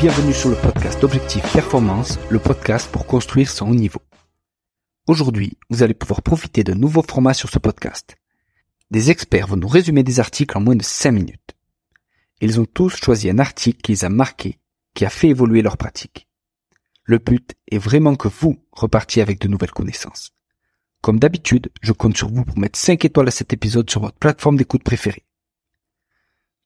Bienvenue sur le podcast Objectif Performance, le podcast pour construire son haut niveau. Aujourd'hui, vous allez pouvoir profiter de nouveaux formats sur ce podcast. Des experts vont nous résumer des articles en moins de 5 minutes. Ils ont tous choisi un article qui les a marqués, qui a fait évoluer leur pratique. Le but est vraiment que vous repartiez avec de nouvelles connaissances. Comme d'habitude, je compte sur vous pour mettre 5 étoiles à cet épisode sur votre plateforme d'écoute préférée.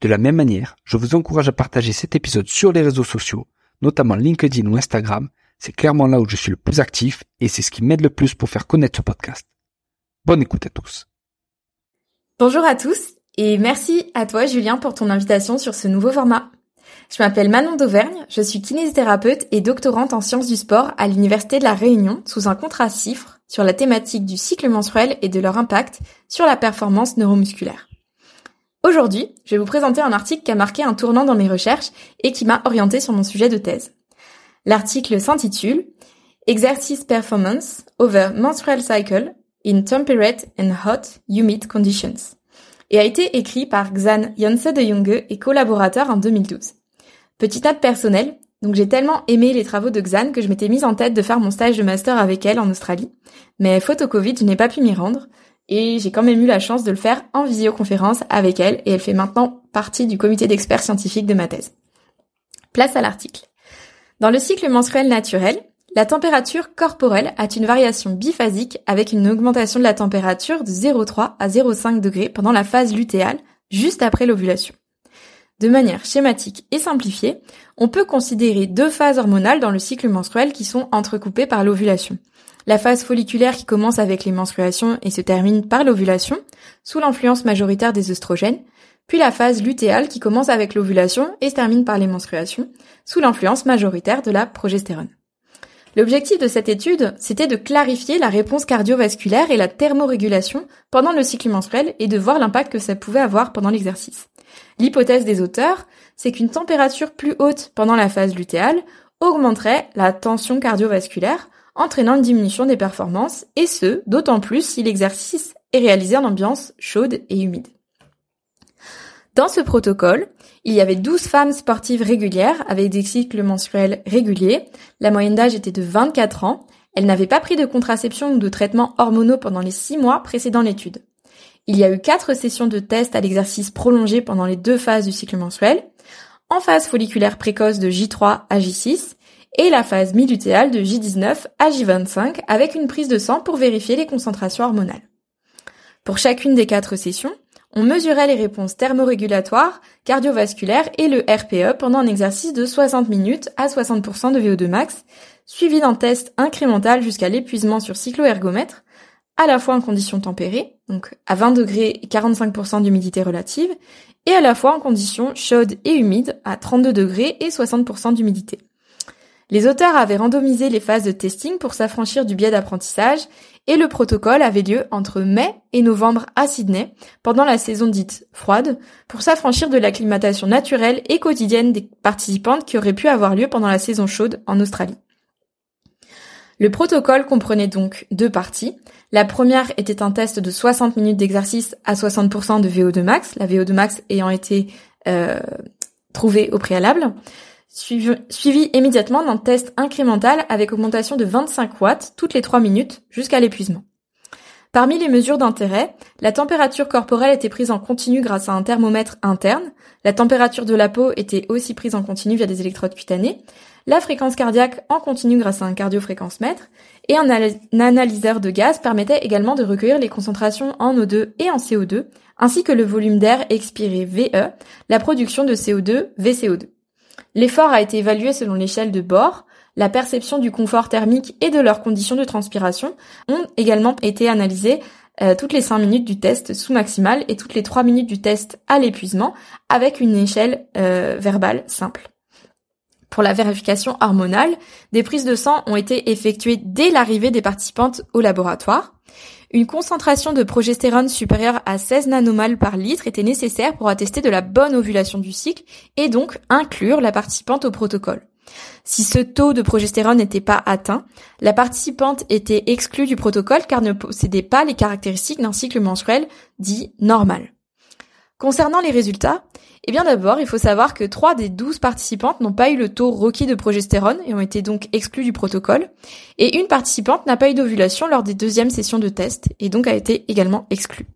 De la même manière, je vous encourage à partager cet épisode sur les réseaux sociaux, notamment LinkedIn ou Instagram. C'est clairement là où je suis le plus actif et c'est ce qui m'aide le plus pour faire connaître ce podcast. Bonne écoute à tous. Bonjour à tous et merci à toi Julien pour ton invitation sur ce nouveau format. Je m'appelle Manon d'Auvergne, je suis kinésithérapeute et doctorante en sciences du sport à l'Université de la Réunion sous un contrat CIFRE sur la thématique du cycle menstruel et de leur impact sur la performance neuromusculaire. Aujourd'hui, je vais vous présenter un article qui a marqué un tournant dans mes recherches et qui m'a orienté sur mon sujet de thèse. L'article s'intitule Exercise Performance over Menstrual Cycle in Temperate and Hot Humid Conditions et a été écrit par Xan Janse de Junge et collaborateur en 2012. Petite note personnelle, donc j'ai tellement aimé les travaux de Xan que je m'étais mise en tête de faire mon stage de master avec elle en Australie. Mais faute au Covid, je n'ai pas pu m'y rendre, et j'ai quand même eu la chance de le faire en visioconférence avec elle et elle fait maintenant partie du comité d'experts scientifiques de ma thèse. Place à l'article. Dans le cycle menstruel naturel, la température corporelle a une variation biphasique avec une augmentation de la température de 0,3 à 0,5 degrés pendant la phase lutéale, juste après l'ovulation. De manière schématique et simplifiée, on peut considérer deux phases hormonales dans le cycle menstruel qui sont entrecoupées par l'ovulation la phase folliculaire qui commence avec les menstruations et se termine par l'ovulation, sous l'influence majoritaire des œstrogènes, puis la phase lutéale qui commence avec l'ovulation et se termine par les menstruations, sous l'influence majoritaire de la progestérone. L'objectif de cette étude, c'était de clarifier la réponse cardiovasculaire et la thermorégulation pendant le cycle menstruel et de voir l'impact que ça pouvait avoir pendant l'exercice. L'hypothèse des auteurs, c'est qu'une température plus haute pendant la phase lutéale augmenterait la tension cardiovasculaire, entraînant une diminution des performances, et ce, d'autant plus si l'exercice est réalisé en ambiance chaude et humide. Dans ce protocole, il y avait 12 femmes sportives régulières avec des cycles menstruels réguliers. La moyenne d'âge était de 24 ans. Elles n'avaient pas pris de contraception ou de traitement hormonaux pendant les 6 mois précédant l'étude. Il y a eu 4 sessions de tests à l'exercice prolongé pendant les deux phases du cycle menstruel, en phase folliculaire précoce de J3 à J6 et la phase mi-lutéale de J19 à J25 avec une prise de sang pour vérifier les concentrations hormonales. Pour chacune des quatre sessions, on mesurait les réponses thermorégulatoires, cardiovasculaires et le RPE pendant un exercice de 60 minutes à 60% de VO2 max, suivi d'un test incrémental jusqu'à l'épuisement sur cycloergomètre, à la fois en conditions tempérées, donc à 20 degrés et 45% d'humidité relative, et à la fois en conditions chaudes et humides à 32 degrés et 60% d'humidité. Les auteurs avaient randomisé les phases de testing pour s'affranchir du biais d'apprentissage et le protocole avait lieu entre mai et novembre à Sydney, pendant la saison dite froide, pour s'affranchir de l'acclimatation naturelle et quotidienne des participantes qui auraient pu avoir lieu pendant la saison chaude en Australie. Le protocole comprenait donc deux parties. La première était un test de 60 minutes d'exercice à 60% de VO2 max, la VO2 max ayant été euh, trouvée au préalable suivi, immédiatement d'un test incrémental avec augmentation de 25 watts toutes les 3 minutes jusqu'à l'épuisement. Parmi les mesures d'intérêt, la température corporelle était prise en continu grâce à un thermomètre interne, la température de la peau était aussi prise en continu via des électrodes cutanées, la fréquence cardiaque en continu grâce à un cardiofréquencemètre, et un, un analyseur de gaz permettait également de recueillir les concentrations en O2 et en CO2, ainsi que le volume d'air expiré VE, la production de CO2 VCO2. L'effort a été évalué selon l'échelle de bord. La perception du confort thermique et de leurs conditions de transpiration ont également été analysées euh, toutes les 5 minutes du test sous maximal et toutes les 3 minutes du test à l'épuisement avec une échelle euh, verbale simple. Pour la vérification hormonale, des prises de sang ont été effectuées dès l'arrivée des participantes au laboratoire. Une concentration de progestérone supérieure à 16 nanomales par litre était nécessaire pour attester de la bonne ovulation du cycle et donc inclure la participante au protocole. Si ce taux de progestérone n'était pas atteint, la participante était exclue du protocole car ne possédait pas les caractéristiques d'un cycle menstruel dit normal. Concernant les résultats, eh bien d'abord, il faut savoir que 3 des 12 participantes n'ont pas eu le taux requis de progestérone et ont été donc exclues du protocole, et une participante n'a pas eu d'ovulation lors des deuxièmes sessions de test et donc a été également exclue.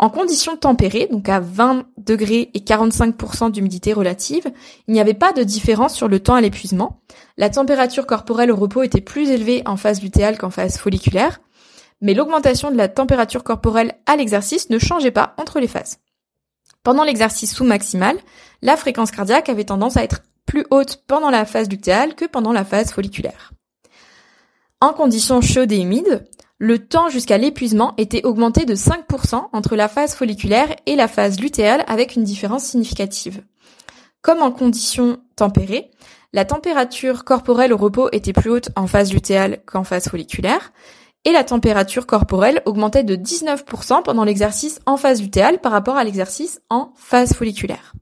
En conditions tempérées, donc à 20 degrés et 45% d'humidité relative, il n'y avait pas de différence sur le temps à l'épuisement. La température corporelle au repos était plus élevée en phase lutéale qu'en phase folliculaire, mais l'augmentation de la température corporelle à l'exercice ne changeait pas entre les phases. Pendant l'exercice sous-maximal, la fréquence cardiaque avait tendance à être plus haute pendant la phase lutéale que pendant la phase folliculaire. En conditions chaudes et humides, le temps jusqu'à l'épuisement était augmenté de 5% entre la phase folliculaire et la phase lutéale avec une différence significative. Comme en conditions tempérées, la température corporelle au repos était plus haute en phase lutéale qu'en phase folliculaire, et la température corporelle augmentait de 19% pendant l'exercice en phase lutéale par rapport à l'exercice en phase folliculaire.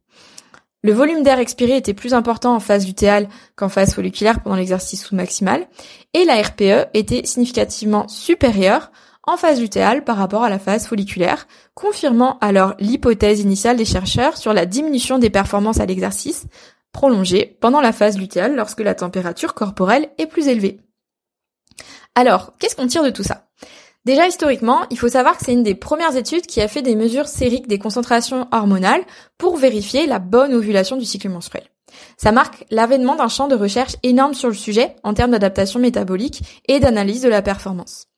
Le volume d'air expiré était plus important en phase lutéale qu'en phase folliculaire pendant l'exercice sous-maximal, et la RPE était significativement supérieure en phase lutéale par rapport à la phase folliculaire, confirmant alors l'hypothèse initiale des chercheurs sur la diminution des performances à l'exercice prolongée pendant la phase lutéale lorsque la température corporelle est plus élevée. Alors, qu'est-ce qu'on tire de tout ça? Déjà historiquement, il faut savoir que c'est une des premières études qui a fait des mesures sériques des concentrations hormonales pour vérifier la bonne ovulation du cycle menstruel. Ça marque l'avènement d'un champ de recherche énorme sur le sujet en termes d'adaptation métabolique et d'analyse de la performance.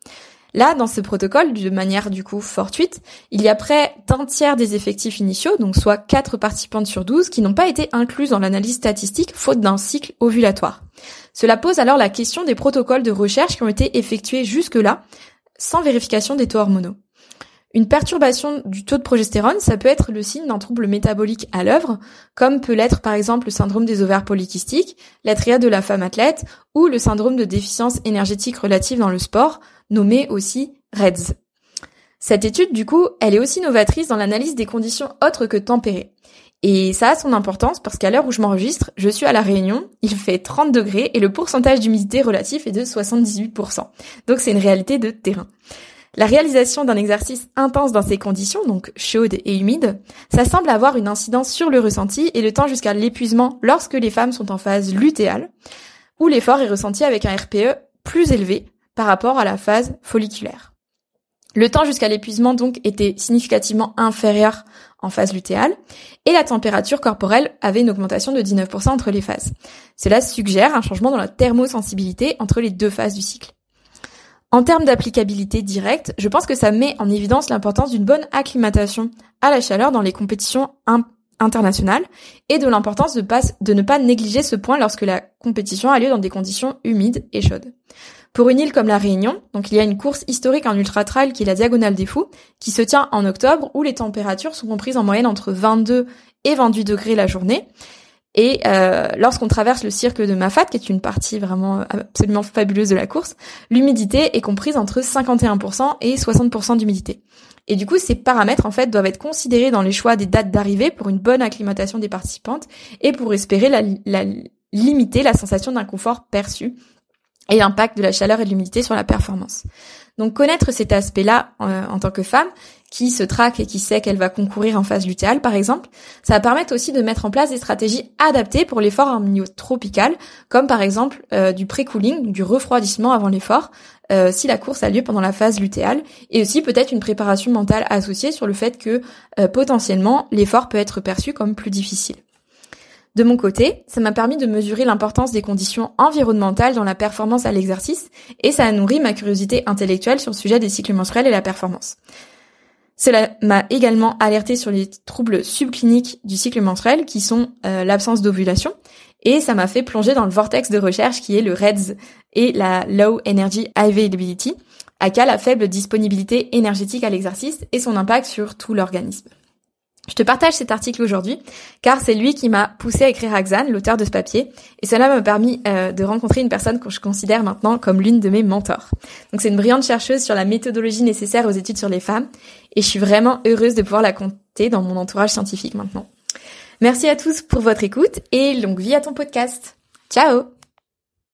Là, dans ce protocole, de manière du coup fortuite, il y a près d'un tiers des effectifs initiaux, donc soit 4 participantes sur 12, qui n'ont pas été inclus dans l'analyse statistique faute d'un cycle ovulatoire. Cela pose alors la question des protocoles de recherche qui ont été effectués jusque-là, sans vérification des taux hormonaux. Une perturbation du taux de progestérone, ça peut être le signe d'un trouble métabolique à l'œuvre, comme peut l'être par exemple le syndrome des ovaires polykystiques, la triade de la femme athlète ou le syndrome de déficience énergétique relative dans le sport, nommé aussi REDS. Cette étude, du coup, elle est aussi novatrice dans l'analyse des conditions autres que tempérées. Et ça a son importance parce qu'à l'heure où je m'enregistre, je suis à La Réunion, il fait 30 degrés et le pourcentage d'humidité relatif est de 78%. Donc c'est une réalité de terrain. La réalisation d'un exercice intense dans ces conditions, donc chaudes et humides, ça semble avoir une incidence sur le ressenti et le temps jusqu'à l'épuisement lorsque les femmes sont en phase lutéale, où l'effort est ressenti avec un RPE plus élevé par rapport à la phase folliculaire. Le temps jusqu'à l'épuisement donc était significativement inférieur en phase lutéale et la température corporelle avait une augmentation de 19% entre les phases. Cela suggère un changement dans la thermosensibilité entre les deux phases du cycle. En termes d'applicabilité directe, je pense que ça met en évidence l'importance d'une bonne acclimatation à la chaleur dans les compétitions internationales et de l'importance de, de ne pas négliger ce point lorsque la compétition a lieu dans des conditions humides et chaudes. Pour une île comme la Réunion, donc il y a une course historique en ultra trail qui est la Diagonale des Fous, qui se tient en octobre, où les températures sont comprises en moyenne entre 22 et 28 degrés la journée. Et euh, lorsqu'on traverse le cirque de Mafat, qui est une partie vraiment absolument fabuleuse de la course, l'humidité est comprise entre 51% et 60% d'humidité. Et du coup, ces paramètres en fait doivent être considérés dans les choix des dates d'arrivée pour une bonne acclimatation des participantes et pour espérer la limiter la sensation d'inconfort perçue et l'impact de la chaleur et de l'humidité sur la performance. Donc connaître cet aspect-là euh, en tant que femme, qui se traque et qui sait qu'elle va concourir en phase lutéale par exemple, ça va permettre aussi de mettre en place des stratégies adaptées pour l'effort en milieu tropical, comme par exemple euh, du pré-cooling, du refroidissement avant l'effort, euh, si la course a lieu pendant la phase lutéale, et aussi peut-être une préparation mentale associée sur le fait que potentiellement l'effort peut être perçu comme plus difficile. De mon côté, ça m'a permis de mesurer l'importance des conditions environnementales dans la performance à l'exercice et ça a nourri ma curiosité intellectuelle sur le sujet des cycles menstruels et la performance. Cela m'a également alerté sur les troubles subcliniques du cycle menstruel qui sont euh, l'absence d'ovulation et ça m'a fait plonger dans le vortex de recherche qui est le REDS et la Low Energy Availability, aka la faible disponibilité énergétique à l'exercice et son impact sur tout l'organisme. Je te partage cet article aujourd'hui car c'est lui qui m'a poussé à écrire Axan, l'auteur de ce papier, et cela m'a permis euh, de rencontrer une personne que je considère maintenant comme l'une de mes mentors. Donc c'est une brillante chercheuse sur la méthodologie nécessaire aux études sur les femmes, et je suis vraiment heureuse de pouvoir la compter dans mon entourage scientifique maintenant. Merci à tous pour votre écoute et longue vie à ton podcast. Ciao